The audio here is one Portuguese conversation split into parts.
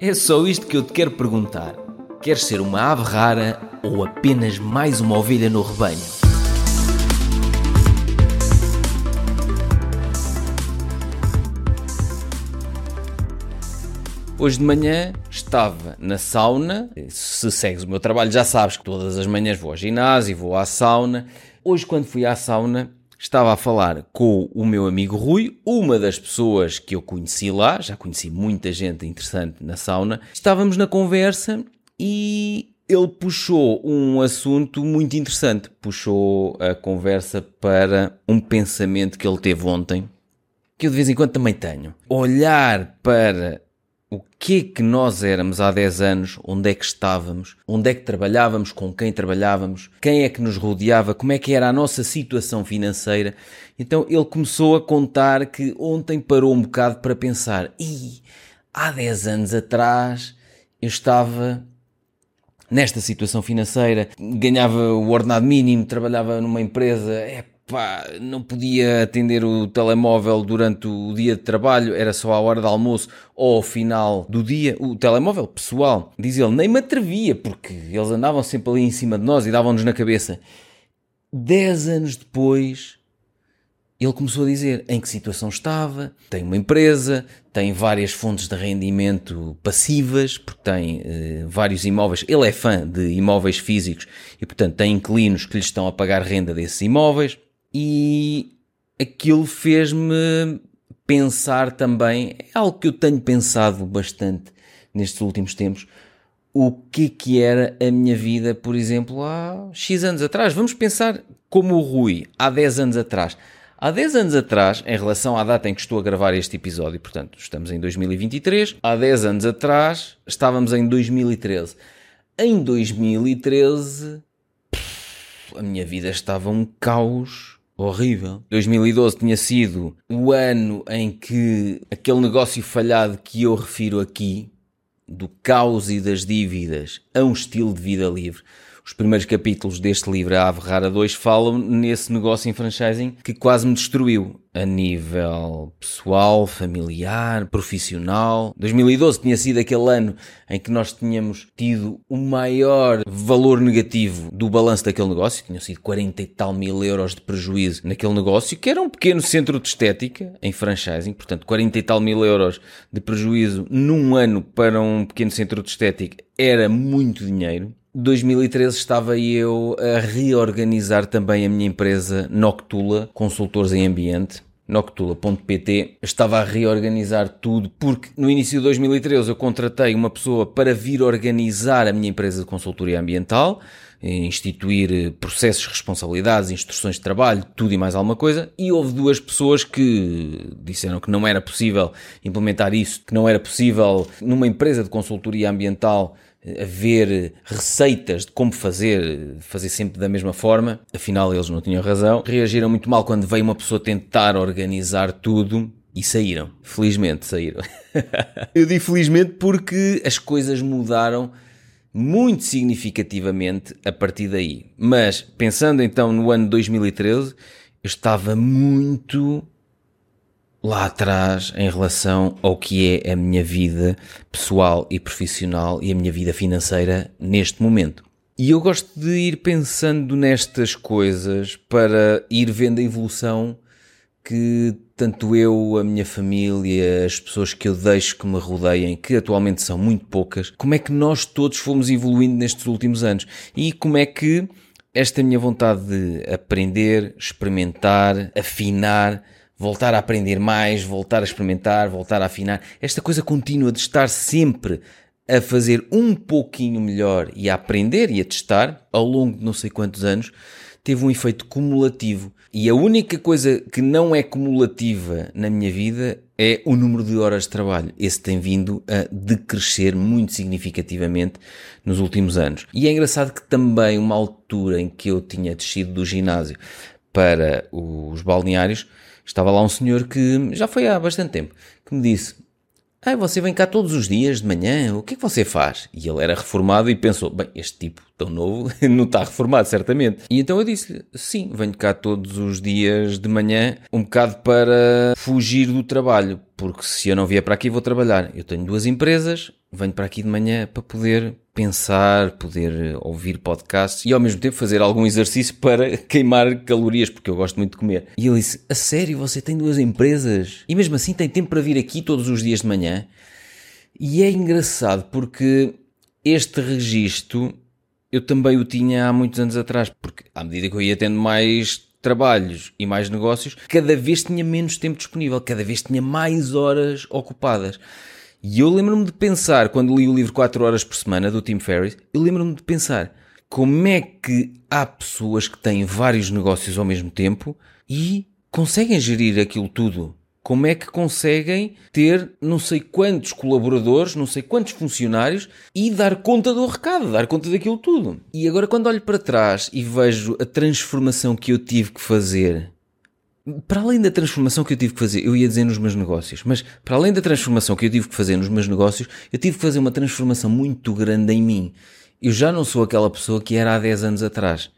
É só isto que eu te quero perguntar. Queres ser uma ave rara ou apenas mais uma ovelha no rebanho? Hoje de manhã estava na sauna. Se segues o meu trabalho, já sabes que todas as manhãs vou ao ginásio, vou à sauna. Hoje, quando fui à sauna, estava a falar com o meu amigo Rui, uma das pessoas que eu conheci lá, já conheci muita gente interessante na sauna. Estávamos na conversa e ele puxou um assunto muito interessante. Puxou a conversa para um pensamento que ele teve ontem, que eu de vez em quando também tenho. Olhar para o que é que nós éramos há 10 anos, onde é que estávamos, onde é que trabalhávamos, com quem trabalhávamos, quem é que nos rodeava, como é que era a nossa situação financeira. Então ele começou a contar que ontem parou um bocado para pensar: e há 10 anos atrás eu estava nesta situação financeira, ganhava o ordenado mínimo, trabalhava numa empresa, pá, não podia atender o telemóvel durante o dia de trabalho, era só à hora de almoço ou ao final do dia. O telemóvel pessoal, diz ele, nem me atrevia, porque eles andavam sempre ali em cima de nós e davam-nos na cabeça. Dez anos depois, ele começou a dizer em que situação estava, tem uma empresa, tem várias fontes de rendimento passivas, porque tem eh, vários imóveis. Ele é fã de imóveis físicos e, portanto, tem inquilinos que lhe estão a pagar renda desses imóveis e aquilo fez-me pensar também, é algo que eu tenho pensado bastante nestes últimos tempos, o que que era a minha vida, por exemplo, há X anos atrás. Vamos pensar como o Rui, há 10 anos atrás. Há 10 anos atrás, em relação à data em que estou a gravar este episódio, portanto, estamos em 2023, há 10 anos atrás estávamos em 2013. Em 2013, a minha vida estava um caos horrível. 2012 tinha sido o ano em que aquele negócio falhado que eu refiro aqui, do caos e das dívidas a um estilo de vida livre, os primeiros capítulos deste livro, A Ave Rara 2, falam nesse negócio em franchising que quase me destruiu a nível pessoal, familiar, profissional. 2012 tinha sido aquele ano em que nós tínhamos tido o maior valor negativo do balanço daquele negócio, tinham sido 40 e tal mil euros de prejuízo naquele negócio, que era um pequeno centro de estética em franchising, portanto 40 e tal mil euros de prejuízo num ano para um pequeno centro de estética era muito dinheiro. 2013 estava eu a reorganizar também a minha empresa Noctula, consultores em ambiente. Noctula.pt estava a reorganizar tudo porque no início de 2013 eu contratei uma pessoa para vir organizar a minha empresa de consultoria ambiental, instituir processos, responsabilidades, instruções de trabalho, tudo e mais alguma coisa, e houve duas pessoas que disseram que não era possível implementar isso, que não era possível numa empresa de consultoria ambiental haver receitas de como fazer, fazer sempre da mesma forma, afinal eles não tinham razão. Reagiram muito mal quando veio uma pessoa tentar organizar tudo e saíram. Felizmente saíram. Eu digo felizmente porque as coisas mudaram muito significativamente a partir daí. Mas pensando então no ano 2013, eu estava muito lá atrás em relação ao que é a minha vida pessoal e profissional e a minha vida financeira neste momento. E eu gosto de ir pensando nestas coisas para ir vendo a evolução que tanto eu, a minha família, as pessoas que eu deixo que me rodeiem, que atualmente são muito poucas, como é que nós todos fomos evoluindo nestes últimos anos e como é que esta minha vontade de aprender, experimentar, afinar, voltar a aprender mais, voltar a experimentar, voltar a afinar. Esta coisa contínua de estar sempre a fazer um pouquinho melhor e a aprender e a testar ao longo de não sei quantos anos teve um efeito cumulativo. E a única coisa que não é cumulativa na minha vida é o número de horas de trabalho. Esse tem vindo a decrescer muito significativamente nos últimos anos. E é engraçado que também uma altura em que eu tinha descido do ginásio para os balneários, estava lá um senhor que já foi há bastante tempo, que me disse: Ah, você vem cá todos os dias de manhã, o que é que você faz? E ele era reformado e pensou: Bem, este tipo tão novo não está reformado, certamente. E então eu disse-lhe: Sim, venho cá todos os dias de manhã, um bocado para fugir do trabalho, porque se eu não vier para aqui vou trabalhar. Eu tenho duas empresas, venho para aqui de manhã para poder pensar, poder ouvir podcasts e ao mesmo tempo fazer algum exercício para queimar calorias, porque eu gosto muito de comer. E ele disse: A sério, você tem duas empresas? E mesmo assim tem tempo para vir aqui todos os dias de manhã? E é engraçado porque este registro eu também o tinha há muitos anos atrás, porque à medida que eu ia tendo mais trabalhos e mais negócios, cada vez tinha menos tempo disponível, cada vez tinha mais horas ocupadas. E eu lembro-me de pensar, quando li o livro 4 horas por semana do Tim Ferriss, eu lembro-me de pensar como é que há pessoas que têm vários negócios ao mesmo tempo e conseguem gerir aquilo tudo como é que conseguem ter não sei quantos colaboradores, não sei quantos funcionários e dar conta do recado, dar conta daquilo tudo. E agora, quando olho para trás e vejo a transformação que eu tive que fazer, para além da transformação que eu tive que fazer, eu ia dizer nos meus negócios, mas para além da transformação que eu tive que fazer nos meus negócios, eu tive que fazer uma transformação muito grande em mim. Eu já não sou aquela pessoa que era há 10 anos atrás.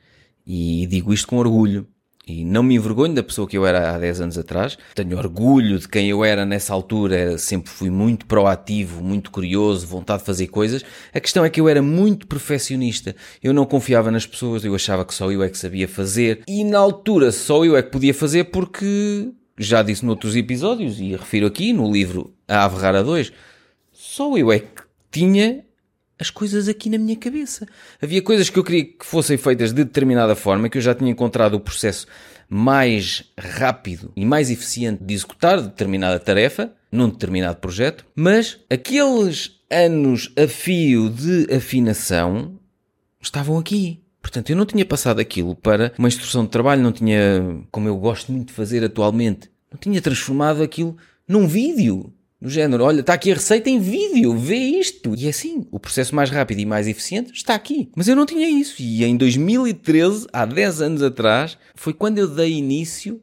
E digo isto com orgulho. E não me envergonho da pessoa que eu era há 10 anos atrás. Tenho orgulho de quem eu era nessa altura. Sempre fui muito proativo, muito curioso, vontade de fazer coisas. A questão é que eu era muito perfeccionista. Eu não confiava nas pessoas, eu achava que só eu é que sabia fazer. E na altura só eu é que podia fazer porque, já disse noutros episódios, e refiro aqui no livro A Ave Rara 2, só eu é que tinha as coisas aqui na minha cabeça. Havia coisas que eu queria que fossem feitas de determinada forma, que eu já tinha encontrado o processo mais rápido e mais eficiente de executar determinada tarefa num determinado projeto, mas aqueles anos a fio de afinação estavam aqui. Portanto, eu não tinha passado aquilo para uma instrução de trabalho, não tinha, como eu gosto muito de fazer atualmente, não tinha transformado aquilo num vídeo. Do género, olha, está aqui a receita em vídeo, vê isto. E é assim, o processo mais rápido e mais eficiente está aqui. Mas eu não tinha isso. E em 2013, há 10 anos atrás, foi quando eu dei início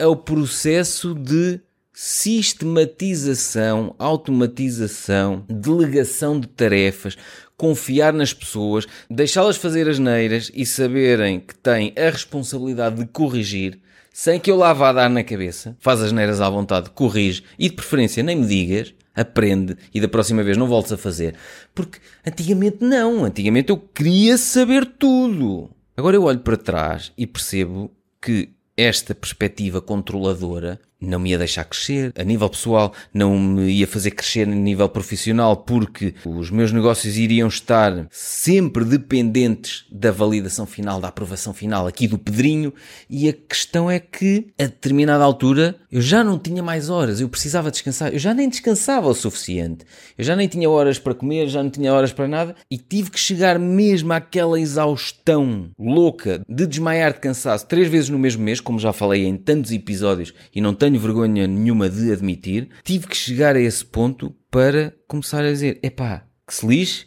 ao processo de sistematização, automatização, delegação de tarefas, confiar nas pessoas, deixá-las fazer as neiras e saberem que têm a responsabilidade de corrigir sem que eu lá vá dar na cabeça, faz as neiras à vontade, corrige e de preferência nem me digas, aprende e da próxima vez não voltes a fazer. Porque antigamente não, antigamente eu queria saber tudo. Agora eu olho para trás e percebo que esta perspectiva controladora não me ia deixar crescer. A nível pessoal, não me ia fazer crescer a nível profissional, porque os meus negócios iriam estar sempre dependentes da validação final, da aprovação final aqui do Pedrinho. E a questão é que, a determinada altura, eu já não tinha mais horas, eu precisava descansar, eu já nem descansava o suficiente, eu já nem tinha horas para comer, já não tinha horas para nada, e tive que chegar mesmo àquela exaustão louca de desmaiar de cansaço três vezes no mesmo mês, como já falei em tantos episódios e não tenho vergonha nenhuma de admitir, tive que chegar a esse ponto para começar a dizer: epá, que se lixe,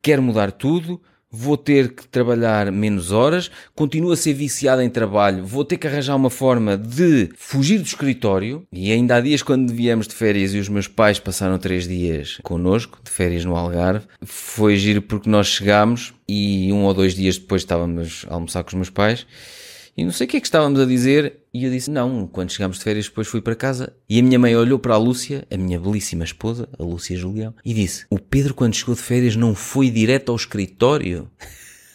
quero mudar tudo, vou ter que trabalhar menos horas, continuo a ser viciado em trabalho, vou ter que arranjar uma forma de fugir do escritório. E ainda há dias, quando viemos de férias e os meus pais passaram três dias connosco, de férias no Algarve, foi giro porque nós chegámos e um ou dois dias depois estávamos a almoçar com os meus pais e não sei o que é que estávamos a dizer, e eu disse: Não, quando chegámos de férias, depois fui para casa. E a minha mãe olhou para a Lúcia, a minha belíssima esposa, a Lúcia Julião, e disse: O Pedro, quando chegou de férias, não foi direto ao escritório?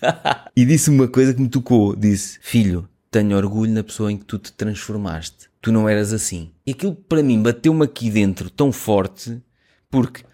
e disse uma coisa que me tocou: Disse, filho, tenho orgulho na pessoa em que tu te transformaste. Tu não eras assim. E aquilo para mim bateu-me aqui dentro tão forte, porque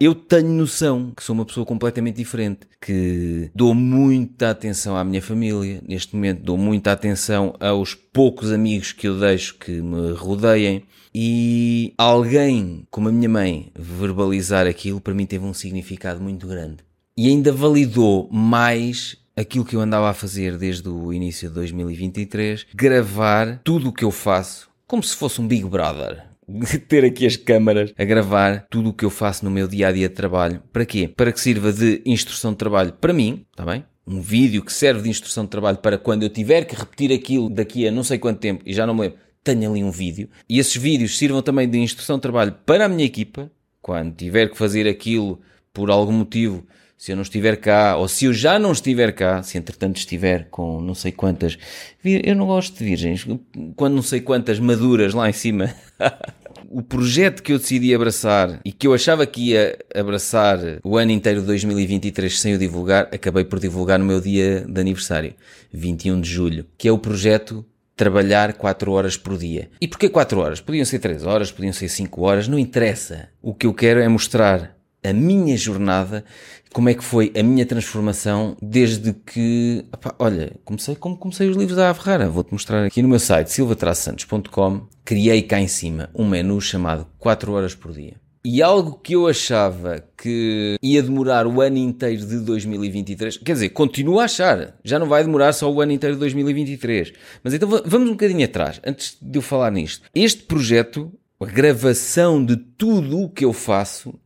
eu tenho noção que sou uma pessoa completamente diferente, que dou muita atenção à minha família, neste momento dou muita atenção aos poucos amigos que eu deixo que me rodeiem. E alguém como a minha mãe verbalizar aquilo para mim teve um significado muito grande. E ainda validou mais aquilo que eu andava a fazer desde o início de 2023, gravar tudo o que eu faço como se fosse um Big Brother ter aqui as câmaras a gravar tudo o que eu faço no meu dia a dia de trabalho. Para quê? Para que sirva de instrução de trabalho para mim, está bem? Um vídeo que serve de instrução de trabalho para quando eu tiver que repetir aquilo daqui a não sei quanto tempo e já não me lembro, tenho ali um vídeo. E esses vídeos sirvam também de instrução de trabalho para a minha equipa, quando tiver que fazer aquilo por algum motivo se eu não estiver cá, ou se eu já não estiver cá, se entretanto estiver com não sei quantas, eu não gosto de virgens, quando não sei quantas maduras lá em cima o projeto que eu decidi abraçar e que eu achava que ia abraçar o ano inteiro de 2023 sem o divulgar, acabei por divulgar no meu dia de aniversário, 21 de julho, que é o projeto trabalhar 4 horas por dia. E porquê 4 horas? Podiam ser 3 horas, podiam ser 5 horas, não interessa. O que eu quero é mostrar a minha jornada, como é que foi a minha transformação desde que, opa, olha, comecei como comecei os livros da Ave Vou-te mostrar aqui no meu site silvatrasantos.com, criei cá em cima um menu chamado 4 horas por dia. E algo que eu achava que ia demorar o ano inteiro de 2023, quer dizer, continuo a achar, já não vai demorar só o ano inteiro de 2023. Mas então vamos um bocadinho atrás, antes de eu falar nisto. Este projeto, a gravação de tudo o que eu faço,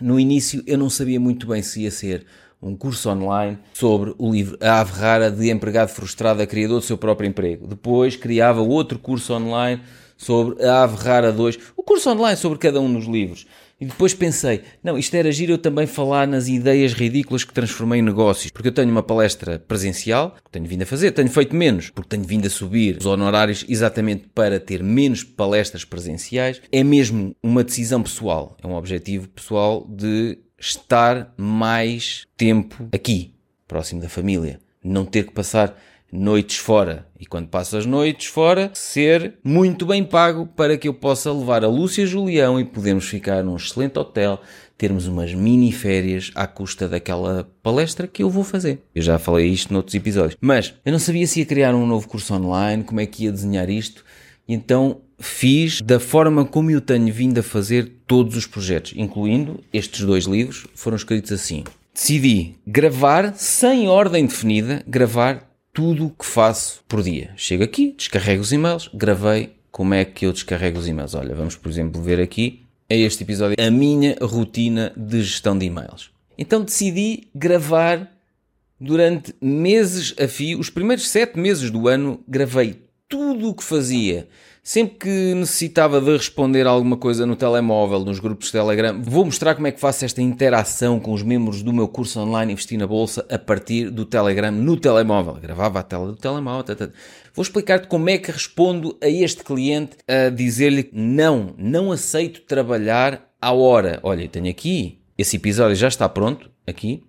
no início eu não sabia muito bem se ia ser um curso online sobre o livro A Ave Rara de Empregado Frustrado a Criador do Seu Próprio Emprego. Depois criava outro curso online sobre a Ave Rara 2, o curso online sobre cada um dos livros. E depois pensei, não, isto era giro eu também falar nas ideias ridículas que transformei em negócios, porque eu tenho uma palestra presencial, que tenho vindo a fazer, tenho feito menos, porque tenho vindo a subir os honorários exatamente para ter menos palestras presenciais. É mesmo uma decisão pessoal, é um objetivo pessoal de estar mais tempo aqui, próximo da família, não ter que passar noites fora. E quando passo as noites fora, ser muito bem pago para que eu possa levar a Lúcia Julião e podermos ficar num excelente hotel, termos umas mini férias à custa daquela palestra que eu vou fazer. Eu já falei isto noutros episódios. Mas eu não sabia se ia criar um novo curso online, como é que ia desenhar isto. E então fiz da forma como eu tenho vindo a fazer todos os projetos, incluindo estes dois livros, foram escritos assim. Decidi gravar sem ordem definida, gravar tudo o que faço por dia. Chego aqui, descarrego os e-mails, gravei como é que eu descarrego os e-mails. Olha, vamos por exemplo ver aqui, é este episódio, a minha rotina de gestão de e-mails. Então decidi gravar durante meses a fio, os primeiros sete meses do ano, gravei tudo o que fazia Sempre que necessitava de responder alguma coisa no telemóvel, nos grupos de Telegram, vou mostrar como é que faço esta interação com os membros do meu curso online Investir na Bolsa a partir do Telegram no telemóvel. Gravava a tela do telemóvel. Tata. Vou explicar-te como é que respondo a este cliente a dizer-lhe não, não aceito trabalhar à hora. Olha, tenho aqui, esse episódio já está pronto, aqui,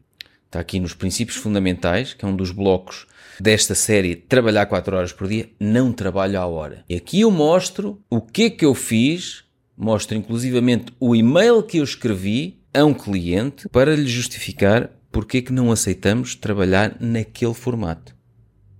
está aqui nos princípios fundamentais, que é um dos blocos desta série Trabalhar 4 horas por dia, não trabalho à hora. E aqui eu mostro o que é que eu fiz, mostro inclusivamente o e-mail que eu escrevi a um cliente para lhe justificar porque é que não aceitamos trabalhar naquele formato.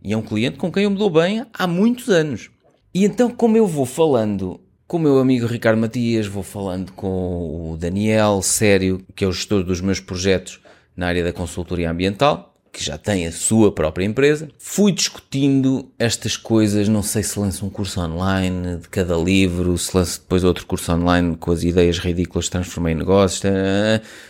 E é um cliente com quem eu me dou bem há muitos anos. E então, como eu vou falando com o meu amigo Ricardo Matias, vou falando com o Daniel Sério, que é o gestor dos meus projetos na área da consultoria ambiental, que já tem a sua própria empresa, fui discutindo estas coisas. Não sei se lanço um curso online de cada livro, se lanço depois outro curso online com as ideias ridículas, transformei em negócios.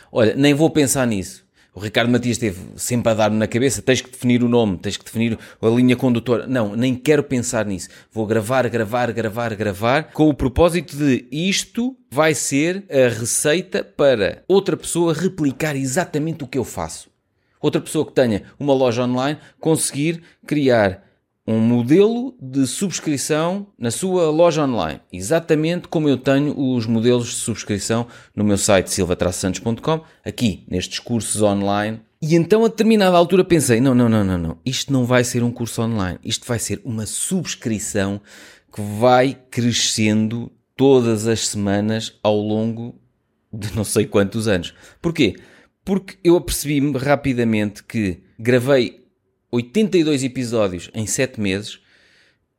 Olha, nem vou pensar nisso. O Ricardo Matias esteve sempre a dar-me na cabeça: tens que definir o nome, tens que definir a linha condutora. Não, nem quero pensar nisso. Vou gravar, gravar, gravar, gravar, com o propósito de isto vai ser a receita para outra pessoa replicar exatamente o que eu faço outra pessoa que tenha uma loja online conseguir criar um modelo de subscrição na sua loja online, exatamente como eu tenho os modelos de subscrição no meu site silvatraçantos.com, aqui nestes cursos online. E então a determinada altura pensei, não, não, não, não, não, isto não vai ser um curso online, isto vai ser uma subscrição que vai crescendo todas as semanas ao longo de não sei quantos anos. Porquê? Porque eu apercebi-me rapidamente que gravei 82 episódios em 7 meses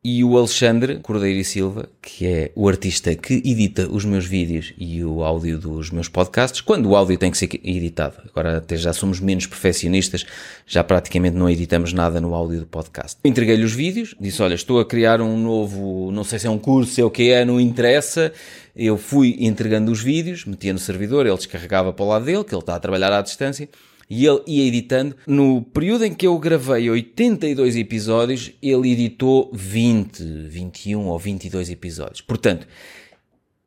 e o Alexandre Cordeiro e Silva, que é o artista que edita os meus vídeos e o áudio dos meus podcasts, quando o áudio tem que ser editado. Agora até já somos menos perfeccionistas, já praticamente não editamos nada no áudio do podcast. Entreguei-lhe os vídeos, disse: Olha, estou a criar um novo, não sei se é um curso, se é o que é, não interessa eu fui entregando os vídeos, metia no servidor, ele descarregava para o lado dele, que ele está a trabalhar à distância, e ele ia editando. No período em que eu gravei 82 episódios, ele editou 20, 21 ou 22 episódios. Portanto,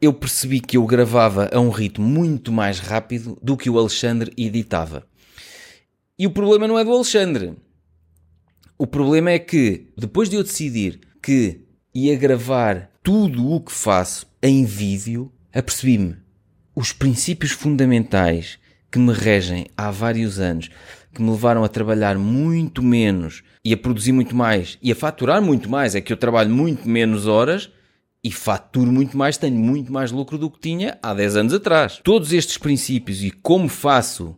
eu percebi que eu gravava a um ritmo muito mais rápido do que o Alexandre editava. E o problema não é do Alexandre. O problema é que, depois de eu decidir que ia gravar tudo o que faço em vídeo, apercebi-me os princípios fundamentais que me regem há vários anos, que me levaram a trabalhar muito menos e a produzir muito mais e a faturar muito mais, é que eu trabalho muito menos horas e faturo muito mais, tenho muito mais lucro do que tinha há 10 anos atrás. Todos estes princípios e como faço,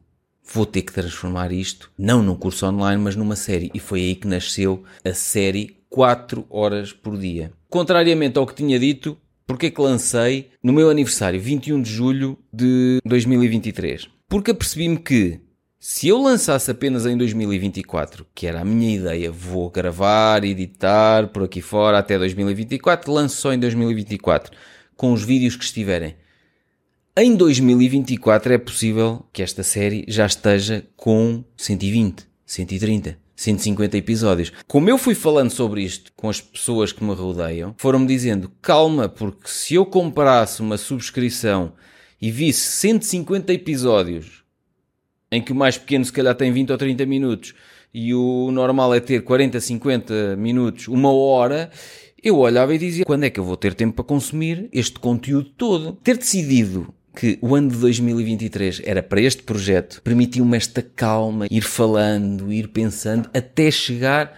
vou ter que transformar isto, não num curso online, mas numa série. E foi aí que nasceu a série 4 horas por dia. Contrariamente ao que tinha dito, porque é que lancei no meu aniversário, 21 de julho de 2023? Porque apercebi-me que se eu lançasse apenas em 2024, que era a minha ideia, vou gravar, editar por aqui fora até 2024, lanço só em 2024, com os vídeos que estiverem. Em 2024 é possível que esta série já esteja com 120, 130, 150 episódios. Como eu fui falando sobre isto com as pessoas que me rodeiam, foram-me dizendo: calma, porque se eu comprasse uma subscrição e visse 150 episódios em que o mais pequeno se calhar tem 20 ou 30 minutos e o normal é ter 40, 50 minutos, uma hora, eu olhava e dizia: quando é que eu vou ter tempo para consumir este conteúdo todo? Ter decidido que o ano de 2023 era para este projeto permitiu-me esta calma, ir falando, ir pensando, até chegar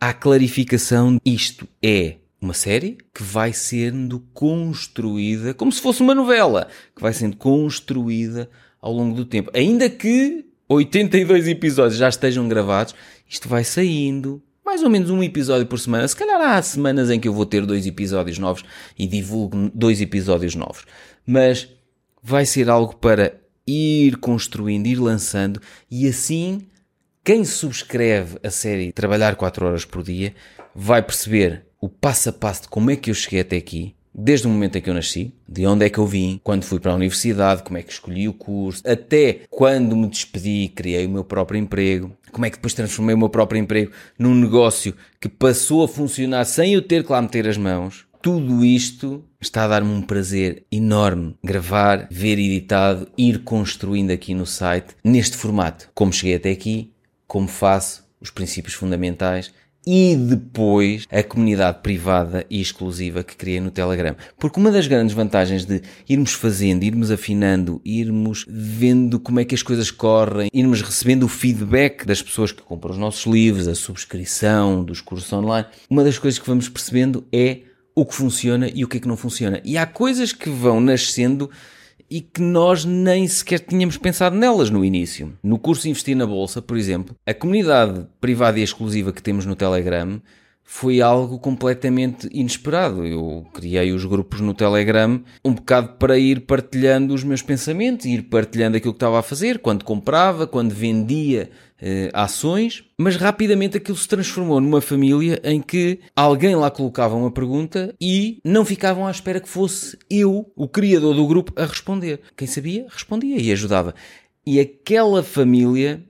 à clarificação. Isto é uma série que vai sendo construída como se fosse uma novela, que vai sendo construída ao longo do tempo. Ainda que 82 episódios já estejam gravados, isto vai saindo. Mais ou menos um episódio por semana. Se calhar há semanas em que eu vou ter dois episódios novos e divulgo dois episódios novos. Mas vai ser algo para ir construindo, ir lançando e assim quem subscreve a série Trabalhar 4 horas por dia vai perceber o passo a passo de como é que eu cheguei até aqui, desde o momento em que eu nasci, de onde é que eu vim, quando fui para a universidade, como é que escolhi o curso, até quando me despedi, criei o meu próprio emprego, como é que depois transformei o meu próprio emprego num negócio que passou a funcionar sem eu ter que lá meter as mãos. Tudo isto está a dar-me um prazer enorme gravar, ver editado, ir construindo aqui no site, neste formato. Como cheguei até aqui, como faço, os princípios fundamentais e depois a comunidade privada e exclusiva que criei no Telegram. Porque uma das grandes vantagens de irmos fazendo, irmos afinando, irmos vendo como é que as coisas correm, irmos recebendo o feedback das pessoas que compram os nossos livros, a subscrição dos cursos online, uma das coisas que vamos percebendo é o que funciona e o que é que não funciona. E há coisas que vão nascendo e que nós nem sequer tínhamos pensado nelas no início. No curso Investir na Bolsa, por exemplo, a comunidade privada e exclusiva que temos no Telegram foi algo completamente inesperado. Eu criei os grupos no Telegram um bocado para ir partilhando os meus pensamentos, ir partilhando aquilo que estava a fazer, quando comprava, quando vendia ações, mas rapidamente aquilo se transformou numa família em que alguém lá colocava uma pergunta e não ficavam à espera que fosse eu, o criador do grupo, a responder. Quem sabia, respondia e ajudava. E aquela família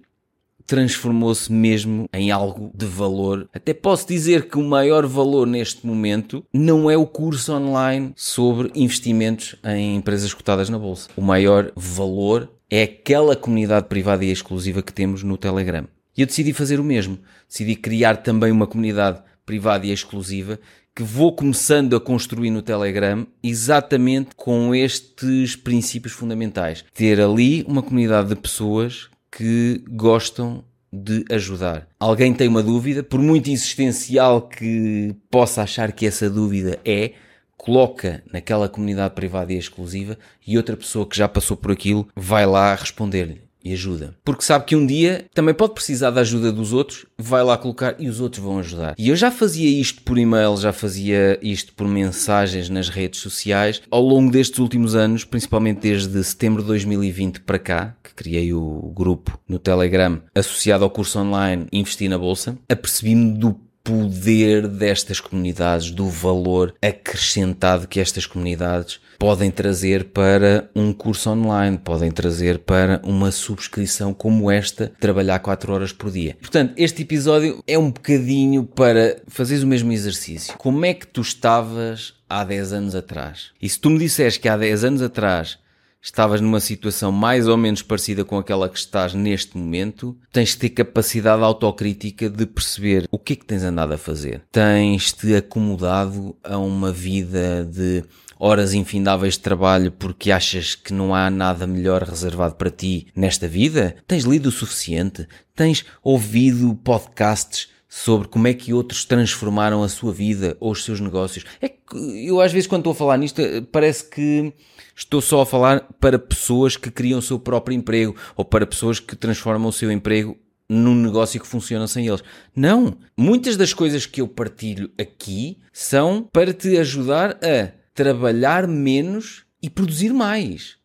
transformou-se mesmo em algo de valor. Até posso dizer que o maior valor neste momento não é o curso online sobre investimentos em empresas cotadas na bolsa. O maior valor é aquela comunidade privada e exclusiva que temos no Telegram. E eu decidi fazer o mesmo. Decidi criar também uma comunidade privada e exclusiva que vou começando a construir no Telegram exatamente com estes princípios fundamentais. Ter ali uma comunidade de pessoas que gostam de ajudar. Alguém tem uma dúvida, por muito existencial que possa achar que essa dúvida é, coloca naquela comunidade privada e exclusiva e outra pessoa que já passou por aquilo vai lá responder-lhe e ajuda. Porque sabe que um dia também pode precisar da ajuda dos outros, vai lá colocar e os outros vão ajudar. E eu já fazia isto por e-mail, já fazia isto por mensagens nas redes sociais ao longo destes últimos anos, principalmente desde setembro de 2020 para cá, que criei o grupo no Telegram associado ao curso online Investir na Bolsa, apercebi-me do poder destas comunidades, do valor acrescentado que estas comunidades podem trazer para um curso online, podem trazer para uma subscrição como esta, trabalhar 4 horas por dia. Portanto, este episódio é um bocadinho para fazeres o mesmo exercício. Como é que tu estavas há 10 anos atrás? E se tu me disseres que há 10 anos atrás estavas numa situação mais ou menos parecida com aquela que estás neste momento, tens de ter capacidade autocrítica de perceber o que é que tens andado a fazer. Tens-te acomodado a uma vida de horas infindáveis de trabalho porque achas que não há nada melhor reservado para ti nesta vida? Tens lido o suficiente? Tens ouvido podcasts sobre como é que outros transformaram a sua vida ou os seus negócios? É que eu às vezes quando estou a falar nisto parece que estou só a falar para pessoas que criam o seu próprio emprego ou para pessoas que transformam o seu emprego num negócio que funciona sem eles. Não! Muitas das coisas que eu partilho aqui são para te ajudar a trabalhar menos e produzir mais.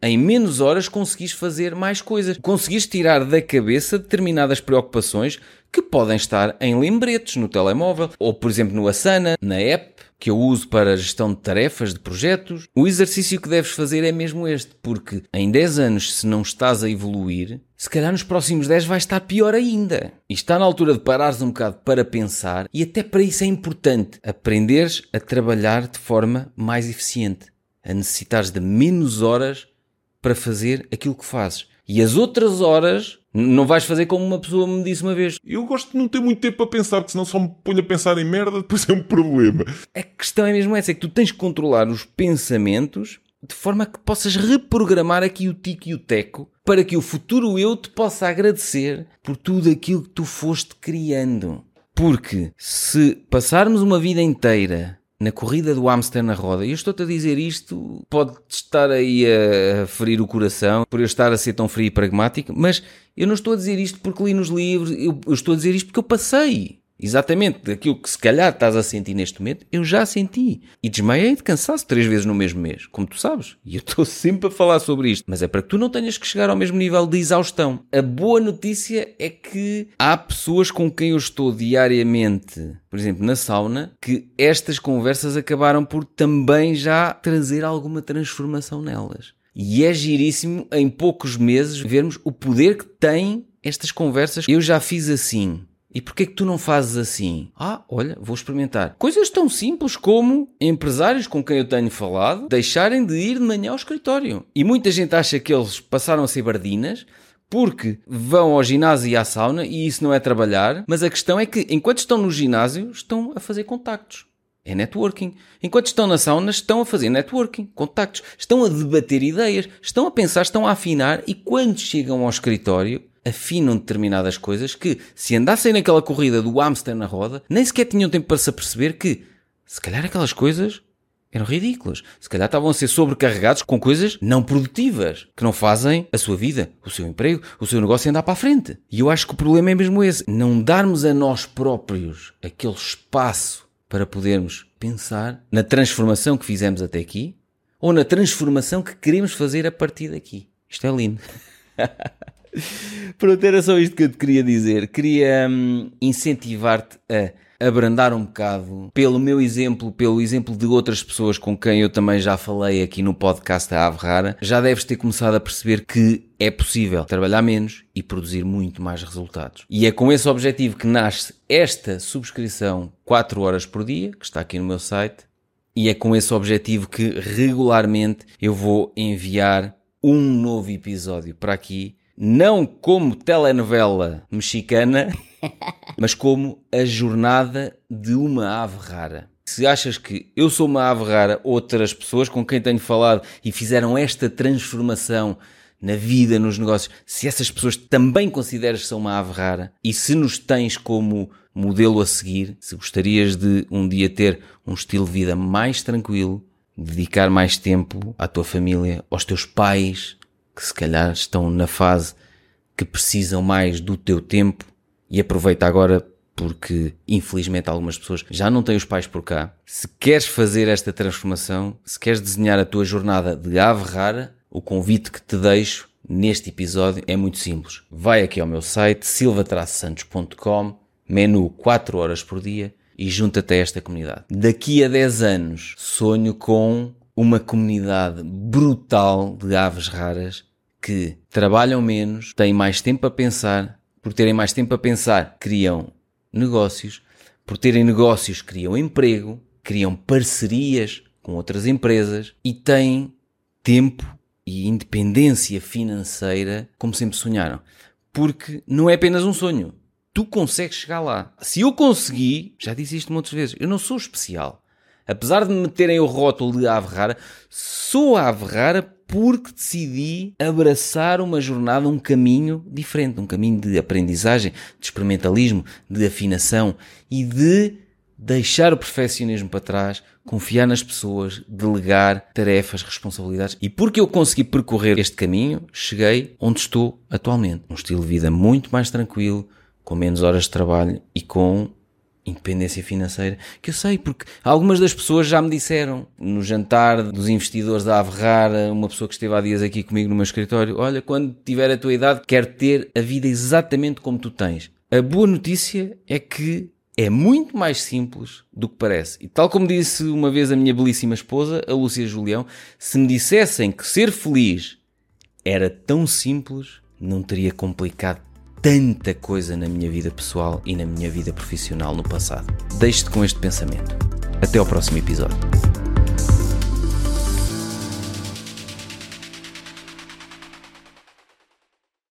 Em menos horas conseguis fazer mais coisas. Conseguis tirar da cabeça determinadas preocupações que podem estar em lembretes no telemóvel, ou por exemplo no Asana, na app que eu uso para gestão de tarefas, de projetos. O exercício que deves fazer é mesmo este, porque em 10 anos, se não estás a evoluir, se calhar nos próximos 10 vai estar pior ainda. E está na altura de parares um bocado para pensar, e até para isso é importante aprenderes a trabalhar de forma mais eficiente, a necessitares de menos horas para fazer aquilo que fazes. E as outras horas não vais fazer como uma pessoa me disse uma vez. Eu gosto de não ter muito tempo para pensar, porque senão só me ponho a pensar em merda, depois é um problema. A questão é mesmo essa, é que tu tens que controlar os pensamentos de forma que possas reprogramar aqui o tico e o teco para que o futuro eu te possa agradecer por tudo aquilo que tu foste criando. Porque se passarmos uma vida inteira na corrida do hamster na roda. E eu estou-te a dizer isto, pode estar aí a ferir o coração por eu estar a ser tão frio e pragmático, mas eu não estou a dizer isto porque li nos livros, eu, eu estou a dizer isto porque eu passei. Exatamente daquilo que se calhar estás a sentir neste momento, eu já senti. E desmaiei de cansaço três vezes no mesmo mês, como tu sabes. E eu estou sempre a falar sobre isto. Mas é para que tu não tenhas que chegar ao mesmo nível de exaustão. A boa notícia é que há pessoas com quem eu estou diariamente, por exemplo, na sauna, que estas conversas acabaram por também já trazer alguma transformação nelas. E é giríssimo em poucos meses vermos o poder que têm estas conversas. Eu já fiz assim e porquê que tu não fazes assim? Ah, olha, vou experimentar. Coisas tão simples como empresários com quem eu tenho falado deixarem de ir de manhã ao escritório. E muita gente acha que eles passaram a ser bardinas porque vão ao ginásio e à sauna e isso não é trabalhar, mas a questão é que enquanto estão no ginásio estão a fazer contactos. É networking. Enquanto estão na sauna, estão a fazer networking, contactos, estão a debater ideias, estão a pensar, estão a afinar e quando chegam ao escritório, afinam determinadas coisas que, se andassem naquela corrida do hamster na roda, nem sequer tinham tempo para se aperceber que, se calhar aquelas coisas eram ridículas. Se calhar estavam a ser sobrecarregados com coisas não produtivas, que não fazem a sua vida, o seu emprego, o seu negócio andar para a frente. E eu acho que o problema é mesmo esse. Não darmos a nós próprios aquele espaço para podermos pensar na transformação que fizemos até aqui ou na transformação que queremos fazer a partir daqui. Isto é lindo. Pronto, era só isto que eu te queria dizer. Queria hum, incentivar-te a abrandar um bocado pelo meu exemplo, pelo exemplo de outras pessoas com quem eu também já falei aqui no podcast da Ave Rara, já deves ter começado a perceber que é possível trabalhar menos e produzir muito mais resultados. E é com esse objetivo que nasce esta subscrição 4 horas por dia, que está aqui no meu site, e é com esse objetivo que regularmente eu vou enviar um novo episódio para aqui não como telenovela mexicana, mas como a jornada de uma ave rara. Se achas que eu sou uma ave rara, outras pessoas com quem tenho falado e fizeram esta transformação na vida, nos negócios, se essas pessoas também consideras que são uma ave rara e se nos tens como modelo a seguir, se gostarias de um dia ter um estilo de vida mais tranquilo, dedicar mais tempo à tua família, aos teus pais, que se calhar estão na fase que precisam mais do teu tempo e aproveita agora porque infelizmente algumas pessoas já não têm os pais por cá. Se queres fazer esta transformação, se queres desenhar a tua jornada de ave rara, o convite que te deixo neste episódio é muito simples. Vai aqui ao meu site silvatraçantos.com, menu 4 horas por dia e junta-te a esta comunidade. Daqui a 10 anos sonho com uma comunidade brutal de aves raras que trabalham menos, têm mais tempo a pensar, por terem mais tempo a pensar, criam negócios, por terem negócios, criam emprego, criam parcerias com outras empresas e têm tempo e independência financeira como sempre sonharam. Porque não é apenas um sonho. Tu consegues chegar lá. Se eu consegui, já disse isto muitas vezes, eu não sou especial. Apesar de me meterem o rótulo de ave rara, sou ave rara porque decidi abraçar uma jornada, um caminho diferente, um caminho de aprendizagem, de experimentalismo, de afinação e de deixar o perfeccionismo para trás, confiar nas pessoas, delegar tarefas, responsabilidades. E porque eu consegui percorrer este caminho, cheguei onde estou atualmente. Um estilo de vida muito mais tranquilo, com menos horas de trabalho e com independência financeira, que eu sei, porque algumas das pessoas já me disseram no jantar dos investidores da Averrara, uma pessoa que esteve há dias aqui comigo no meu escritório, olha, quando tiver a tua idade, quero ter a vida exatamente como tu tens. A boa notícia é que é muito mais simples do que parece. E tal como disse uma vez a minha belíssima esposa, a Lúcia Julião, se me dissessem que ser feliz era tão simples, não teria complicado tanta coisa na minha vida pessoal e na minha vida profissional no passado. Deixe-te com este pensamento. Até ao próximo episódio.